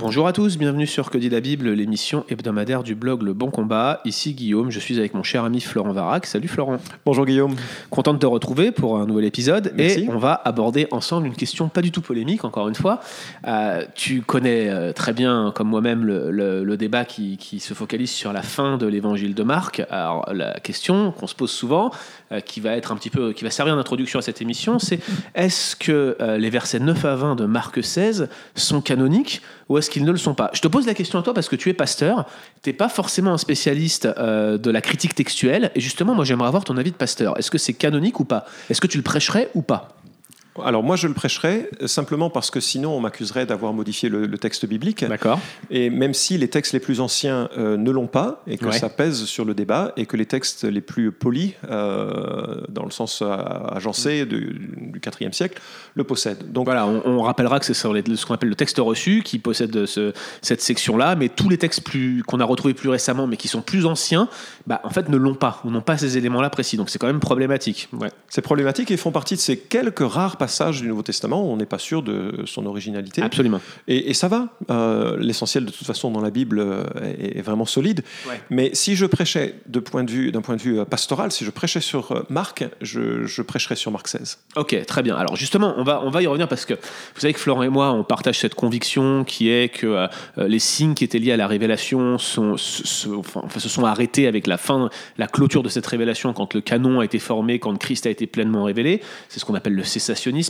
Bonjour à tous, bienvenue sur Que dit la Bible, l'émission hebdomadaire du blog Le Bon Combat. Ici Guillaume, je suis avec mon cher ami Florent Varac. Salut Florent. Bonjour Guillaume. Content de te retrouver pour un nouvel épisode. Merci. Et on va aborder ensemble une question pas du tout polémique, encore une fois. Euh, tu connais euh, très bien, comme moi-même, le, le- le débat qui, qui se focalise sur la fin de l'évangile de Marc. Alors, la question qu'on se pose souvent, euh, qui va être un petit peu, qui va servir d'introduction à cette émission, c'est est-ce que les versets 9 à 20 de Marc 16 sont canoniques ou est-ce qu'ils ne le sont pas. Je te pose la question à toi parce que tu es pasteur, tu n'es pas forcément un spécialiste euh, de la critique textuelle, et justement, moi j'aimerais avoir ton avis de pasteur. Est-ce que c'est canonique ou pas? Est-ce que tu le prêcherais ou pas? Alors moi je le prêcherai euh, simplement parce que sinon on m'accuserait d'avoir modifié le, le texte biblique. D'accord. Et même si les textes les plus anciens euh, ne l'ont pas et que Ouais. ça pèse sur le débat et que les textes les plus polis, euh, dans le sens agencé du, du 4e siècle, le possèdent. Donc Voilà, on, on rappellera que c'est sur les- ce qu'on appelle le texte reçu qui possède ce- cette section-là, mais tous les textes plus, qu'on a retrouvés plus récemment, mais qui sont plus anciens, bah, en fait ne l'ont pas, ou n'ont pas ces éléments-là précis. Donc c'est quand même problématique. Ouais. c'est problématique et font partie de ces quelques rares passages du Nouveau Testament on n'est pas sûr de son originalité. Absolument. Et, et ça va. Euh, L'essentiel, de toute façon, dans la Bible euh, est, est vraiment solide. Ouais. Mais si je prêchais de point de vue- d'un point de vue pastoral, si je prêchais sur euh, Marc, je, je prêcherais sur Marc 16. Ok, très bien. Alors justement, on va, on va y revenir parce que vous savez que Florent et moi, on partage cette conviction qui est que euh, les signes qui étaient liés à la révélation sont, se, se- enfin, se sont arrêtés avec la fin, la clôture de cette révélation quand le canon a été formé, quand Christ a été pleinement révélé. C'est ce qu'on appelle le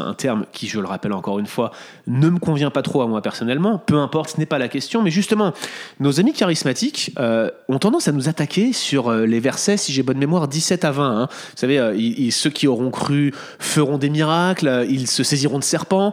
un terme qui, je le rappelle encore une fois, ne me convient pas trop à moi personnellement. Peu importe, ce n'est pas la question. Mais justement, nos amis charismatiques euh, ont tendance à nous attaquer sur euh, les versets, si j'ai bonne mémoire, 17 à 20. hein. Vous savez, euh, ceux qui auront cru feront des miracles, ils se saisiront de serpents.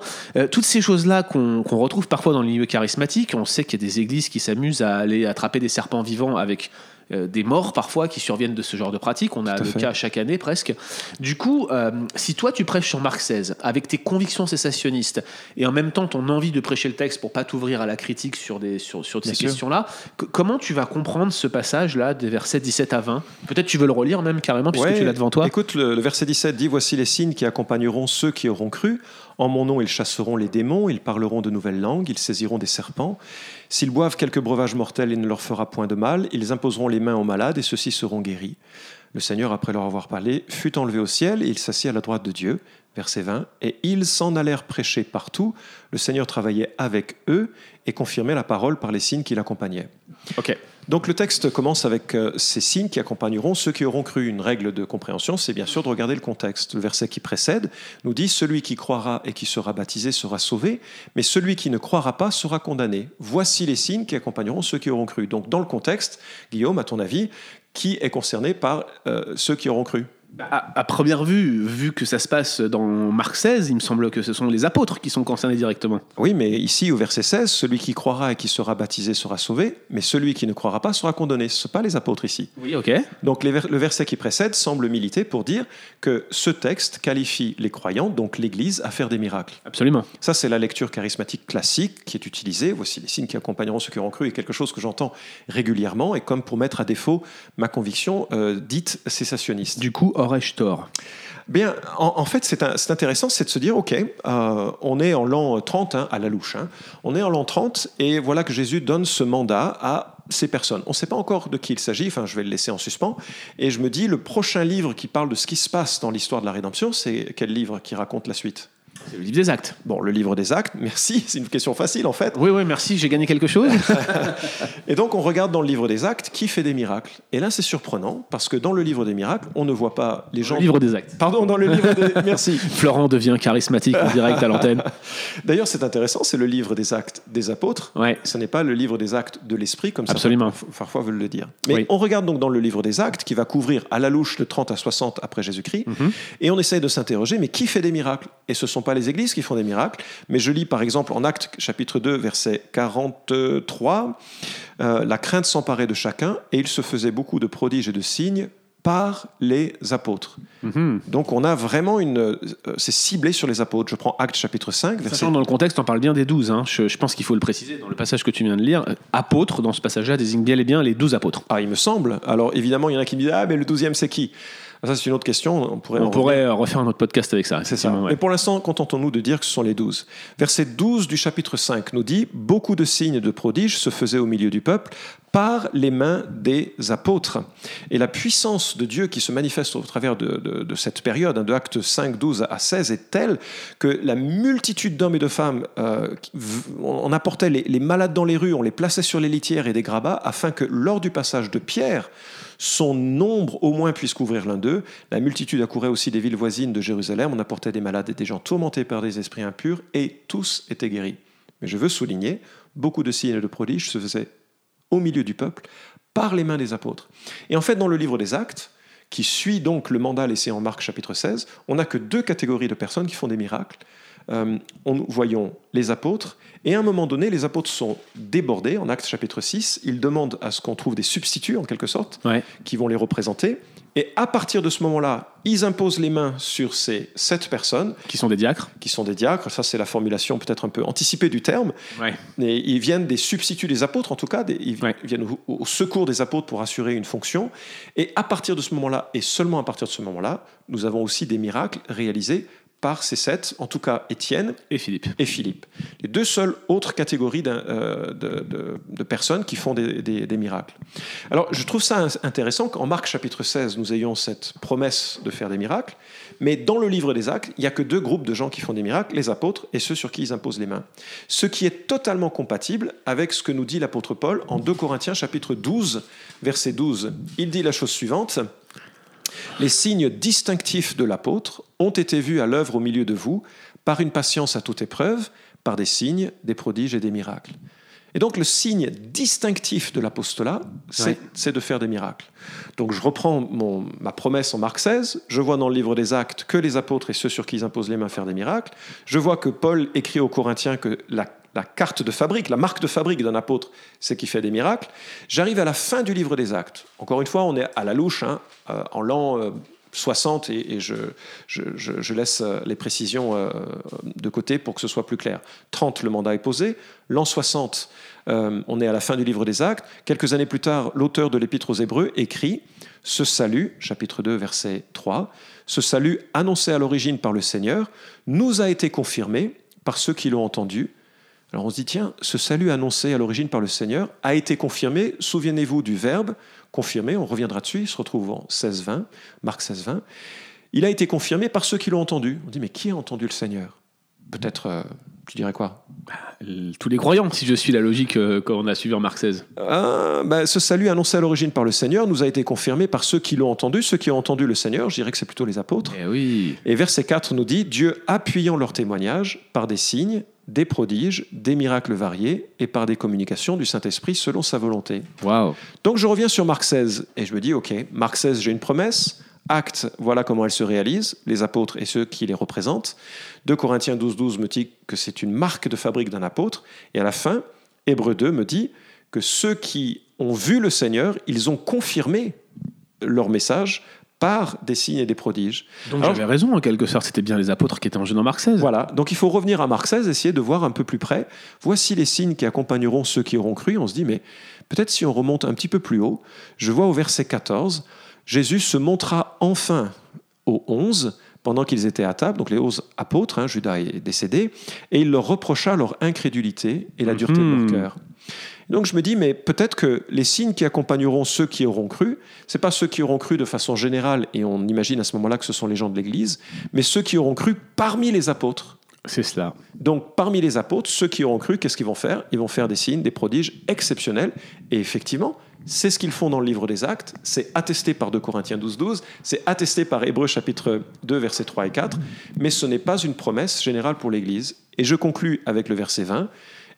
Toutes ces choses-là qu'on retrouve parfois dans le milieu charismatique. On sait qu'il y a des églises qui s'amusent à aller attraper des serpents vivants avec des morts parfois qui surviennent de ce genre de pratique. On a le fait. cas chaque année presque. Du coup, euh, si toi tu prêches sur Marc 16 avec tes convictions cessationnistes et en même temps ton envie de prêcher le texte pour pas t'ouvrir à la critique sur, des, sur, sur ces questions-là, que- comment tu vas comprendre ce passage-là des versets 17 à 20 Peut-être tu veux le relire même carrément puisque Ouais, tu l'as devant toi. Écoute, le, le verset 17 dit Voici les signes qui accompagneront ceux qui auront cru. En mon nom, ils chasseront les démons, ils parleront de nouvelles langues, ils saisiront des serpents. S'ils boivent quelques breuvages mortels, il ne leur fera point de mal. Ils imposeront les mains aux malades et ceux-ci seront guéris. Le Seigneur, après leur avoir parlé, fut enlevé au ciel et il s'assit à la droite de Dieu. Verset 20. Et ils s'en allèrent prêcher partout. Le Seigneur travaillait avec eux et confirmait la parole par les signes qui l'accompagnaient. Donc le texte commence avec euh, ces signes qui accompagneront ceux qui auront cru. Une règle de compréhension, c'est bien sûr de regarder le contexte. Le verset qui précède nous dit Celui qui croira et qui sera baptisé sera sauvé, mais celui qui ne croira pas sera condamné. Voici les signes qui accompagneront ceux qui auront cru. Donc dans le contexte, Guillaume, à ton avis, qui est concerné par euh, ceux qui auront cru? À, à première vue, vu que ça se passe dans Marc 16, il me semble que ce sont les apôtres qui sont concernés directement. Oui, mais ici au verset 16, celui qui croira et qui sera baptisé sera sauvé, mais celui qui ne croira pas sera condamné. Ce ne sont pas les apôtres ici. Oui, ok. Donc les le verset qui précède semble militer pour dire que ce texte qualifie les croyants, donc l'Église, à faire des miracles. Absolument. Ça, c'est la lecture charismatique classique qui est utilisée. Voici les signes qui accompagneront ceux qui auront cru, et quelque chose que j'entends régulièrement, et comme pour mettre à défaut ma conviction euh, dite cessationniste. Du coup, aurais-je tort? Bien, en, fait, c'est intéressant, c'est de se dire, OK, euh, on est en l'an 30, hein, à la louche, hein. on est en l'an 30, et voilà que Jésus donne ce mandat à ces personnes. On ne sait pas encore de qui il s'agit, enfin, je vais le laisser en suspens, et je me dis, le prochain livre qui parle de ce qui se passe dans l'histoire de la rédemption, c'est quel livre qui raconte la suite? C'est le livre des actes. Bon, le livre des actes, merci, c'est une question facile en fait. Oui, oui, merci, j'ai gagné quelque chose. Et donc on regarde dans le livre des actes qui fait des miracles. Et là c'est surprenant, parce que dans le livre des miracles, on ne voit pas les gens... Le livre des actes. Pardon, dans le livre des... Merci. Florent devient charismatique en direct à l'antenne. D'ailleurs, c'est intéressant, c'est le livre des actes des apôtres. Ouais. Ce n'est pas le livre des actes de l'esprit, comme Absolument. certains parfois veulent le dire. Mais Oui. on regarde donc dans le livre des actes, qui va couvrir à la louche de 30 à 60 après Jésus-Christ, Mhm. et on essaye de s'interroger, mais qui fait des miracles? Et ce sont pas les églises qui font des miracles, mais je lis par exemple en Actes chapitre 2, verset 43, euh, La crainte s'emparait de chacun, et il se faisait beaucoup de prodiges et de signes par les apôtres. Mhm. Donc on a vraiment une... euh, c'est ciblé sur les apôtres. Je prends Actes chapitre 5, verset... Sachant dans le contexte, on parle bien des douze. hein. Je, je pense qu'il faut le préciser dans le passage que tu viens de lire. euh, Apôtre, dans ce passage-là, désigne bien et bien les douze apôtres. Ah, il me semble. Alors évidemment, il y en a qui me disent, ah, mais le douzième, c'est qui? Ah, Ça, c'est une autre question. On pourrait, en On pourrait refaire un autre podcast avec ça. C'est ça. ouais. Mais pour l'instant, contentons-nous de dire que ce sont les douze. Verset 12 du chapitre 5 nous dit Beaucoup de signes et de prodiges se faisaient au milieu du peuple par les mains des apôtres. Et la puissance de Dieu qui se manifeste au travers de, cette période, hein, de Actes 5, 12 à 16, est telle que la multitude d'hommes et de femmes, euh, on apportait les, les malades dans les rues, on les plaçait sur les litières et des grabats, afin que lors du passage de Pierre, son nombre au moins puisse couvrir l'un d'eux. La multitude accourait aussi des villes voisines de Jérusalem. On apportait des malades et des gens tourmentés par des esprits impurs, et tous étaient guéris. Mais je veux souligner, beaucoup de signes et de prodiges se faisaient au milieu du peuple par les mains des apôtres. Et en fait, dans le livre des Actes, qui suit donc le mandat laissé en Marc chapitre 16, on n'a que deux catégories de personnes qui font des miracles. Euh, on, voyons les apôtres, et à un moment donné, les apôtres sont débordés. En Actes chapitre 6, ils demandent à ce qu'on trouve des substituts, en quelque sorte, Ouais. qui vont les représenter. Et à partir de ce moment-là, ils imposent les mains sur ces sept personnes, Qui sont des diacres. qui sont des diacres. Ça, c'est la formulation peut-être un peu anticipée du terme. Ouais. Et ils viennent des substituts des apôtres, en tout cas, des- ils Ouais. viennent au, au secours des apôtres pour assurer une fonction. Et à partir de ce moment-là, et seulement à partir de ce moment-là, nous avons aussi des miracles réalisés par ces sept, en tout cas Étienne Et Philippe. et Philippe. Les deux seules autres catégories euh, de, de- de personnes qui font des, des- des miracles. Alors, je trouve ça in- intéressant qu'en Marc chapitre 16, nous ayons cette promesse de faire des miracles, mais dans le livre des actes, il n'y a que deux groupes de gens qui font des miracles, les apôtres et ceux sur qui ils imposent les mains. Ce qui est totalement compatible avec ce que nous dit l'apôtre Paul en 2 Corinthiens chapitre 12, verset 12. Il dit la chose suivante. Les signes distinctifs de l'apôtre ont été vus à l'œuvre au milieu de vous par une patience à toute épreuve, par des signes, des prodiges et des miracles. Et donc le signe distinctif de l'apostolat, c'est Ouais. de faire des miracles. Donc je reprends mon- ma promesse en Marc 16, je vois dans le livre des actes que les apôtres et ceux sur qui ils imposent les mains faire des miracles, je vois que Paul écrit aux Corinthiens que la, la carte de fabrique, la marque de fabrique d'un apôtre, c'est qu'il fait des miracles. J'arrive à la fin du livre des actes. Encore une fois, on est à la louche, hein, euh, en l'an... euh, 60 et, je, laisse euh, les précisions euh, de côté pour que ce soit plus clair. 30, le mandat est posé. L'an 60, euh, on est à la fin du livre des actes. Quelques années plus tard, l'auteur de l'Épître aux Hébreux écrit Ce salut, chapitre 2, verset 3, ce salut annoncé à l'origine par le Seigneur nous a été confirmé par ceux qui l'ont entendu. Alors on se dit, tiens, ce salut annoncé à l'origine par le Seigneur a été confirmé, souvenez-vous du verbe, confirmé, on reviendra dessus, il se retrouve en 16-20, Marc 16-20. Il a été confirmé par ceux qui l'ont entendu. On dit, mais qui a entendu le Seigneur? Peut-être, euh, tu dirais quoi? Euh, Tous les croyants, si je suis la logique euh, qu'on a suivi en Marc 16. Ah, ben, Ce salut annoncé à l'origine par le Seigneur nous a été confirmé par ceux qui l'ont entendu. Ceux qui ont entendu le Seigneur, je dirais que c'est plutôt les apôtres. Eh oui. Et verset 4 nous dit Dieu appuyant leur témoignage par des signes, des prodiges, des miracles variés et par des communications du Saint-Esprit selon sa volonté. Waouh. Donc je reviens sur Marc 16 et je me dis ok, Marc 16, j'ai une promesse. Acte, voilà comment elle se réalise, les apôtres et ceux qui les représentent. 2 Corinthiens 12, 12 me dit que c'est une marque de fabrique d'un apôtre. Et à la fin, Hébreu 2 me dit que ceux qui ont vu le Seigneur, ils ont confirmé leur message par des signes et des prodiges. Donc j'avais raison, en quelque sorte, c'était bien les apôtres qui étaient en jeu dans Marc 16. Voilà, donc il faut revenir à Marc 16, essayer de voir un peu plus près. Voici les signes qui accompagneront ceux qui auront cru. On se dit, mais peut-être si on remonte un petit peu plus haut, je vois au verset 14, Jésus se montra enfin aux onze pendant qu'ils étaient à table, donc les onze apôtres, hein, Judas est décédé, et il leur reprocha leur incrédulité et la dureté de Mhm. leur cœur. Donc je me dis, mais peut-être que les signes qui accompagneront ceux qui auront cru, c'est pas ceux qui auront cru de façon générale, et on imagine à ce moment-là que ce sont les gens de l'Église, mais ceux qui auront cru parmi les apôtres. C'est cela. Donc, parmi les apôtres, ceux qui auront cru, qu'est-ce qu'ils vont faire? Ils vont faire des signes, des prodiges exceptionnels. Et effectivement, c'est ce qu'ils font dans le livre des Actes. C'est attesté par 2 Corinthiens 12, 12. C'est attesté par Hébreux chapitre 2, versets 3 et 4. Mais ce n'est pas une promesse générale pour l'Église. Et je conclus avec le verset 20.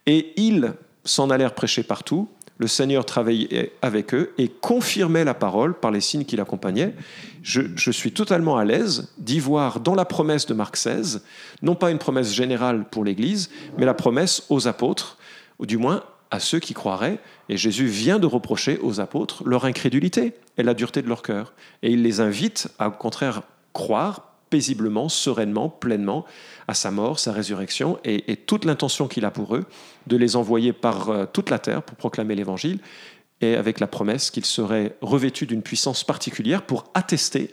Et ils s'en allèrent prêcher partout. Le Seigneur travaillait avec eux et confirmait la parole par les signes qui l'accompagnaient. Je, suis totalement à l'aise d'y voir dans la promesse de Marc 16, non pas une promesse générale pour l'Église, mais la promesse aux apôtres, ou du moins à ceux qui croiraient. Et Jésus vient de reprocher aux apôtres leur incrédulité et la dureté de leur cœur. Et il les invite à, au contraire, croire paisiblement, sereinement, pleinement à sa mort, sa résurrection et, toute l'intention qu'il a pour eux de les envoyer par euh, toute la terre pour proclamer l'Évangile et avec la promesse qu'ils seraient revêtus d'une puissance particulière pour attester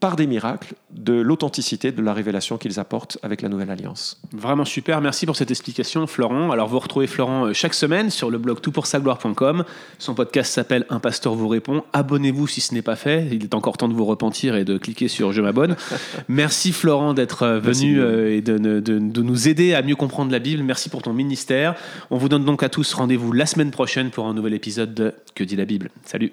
par des miracles de l'authenticité de la révélation qu'ils apportent avec la nouvelle alliance. Vraiment super, merci pour cette explication Florent. Alors vous retrouvez Florent euh, chaque semaine sur le blog toutpoursagloire.com. Son podcast s'appelle Un pasteur vous répond. Abonnez-vous si ce n'est pas fait, il est encore temps de vous repentir et de cliquer sur je m'abonne. merci Florent d'être euh, venu euh, et de, de, nous aider à mieux comprendre la Bible. Merci pour ton ministère. On vous donne donc à tous rendez-vous la semaine prochaine pour un nouvel épisode de Que dit la Bible? Salut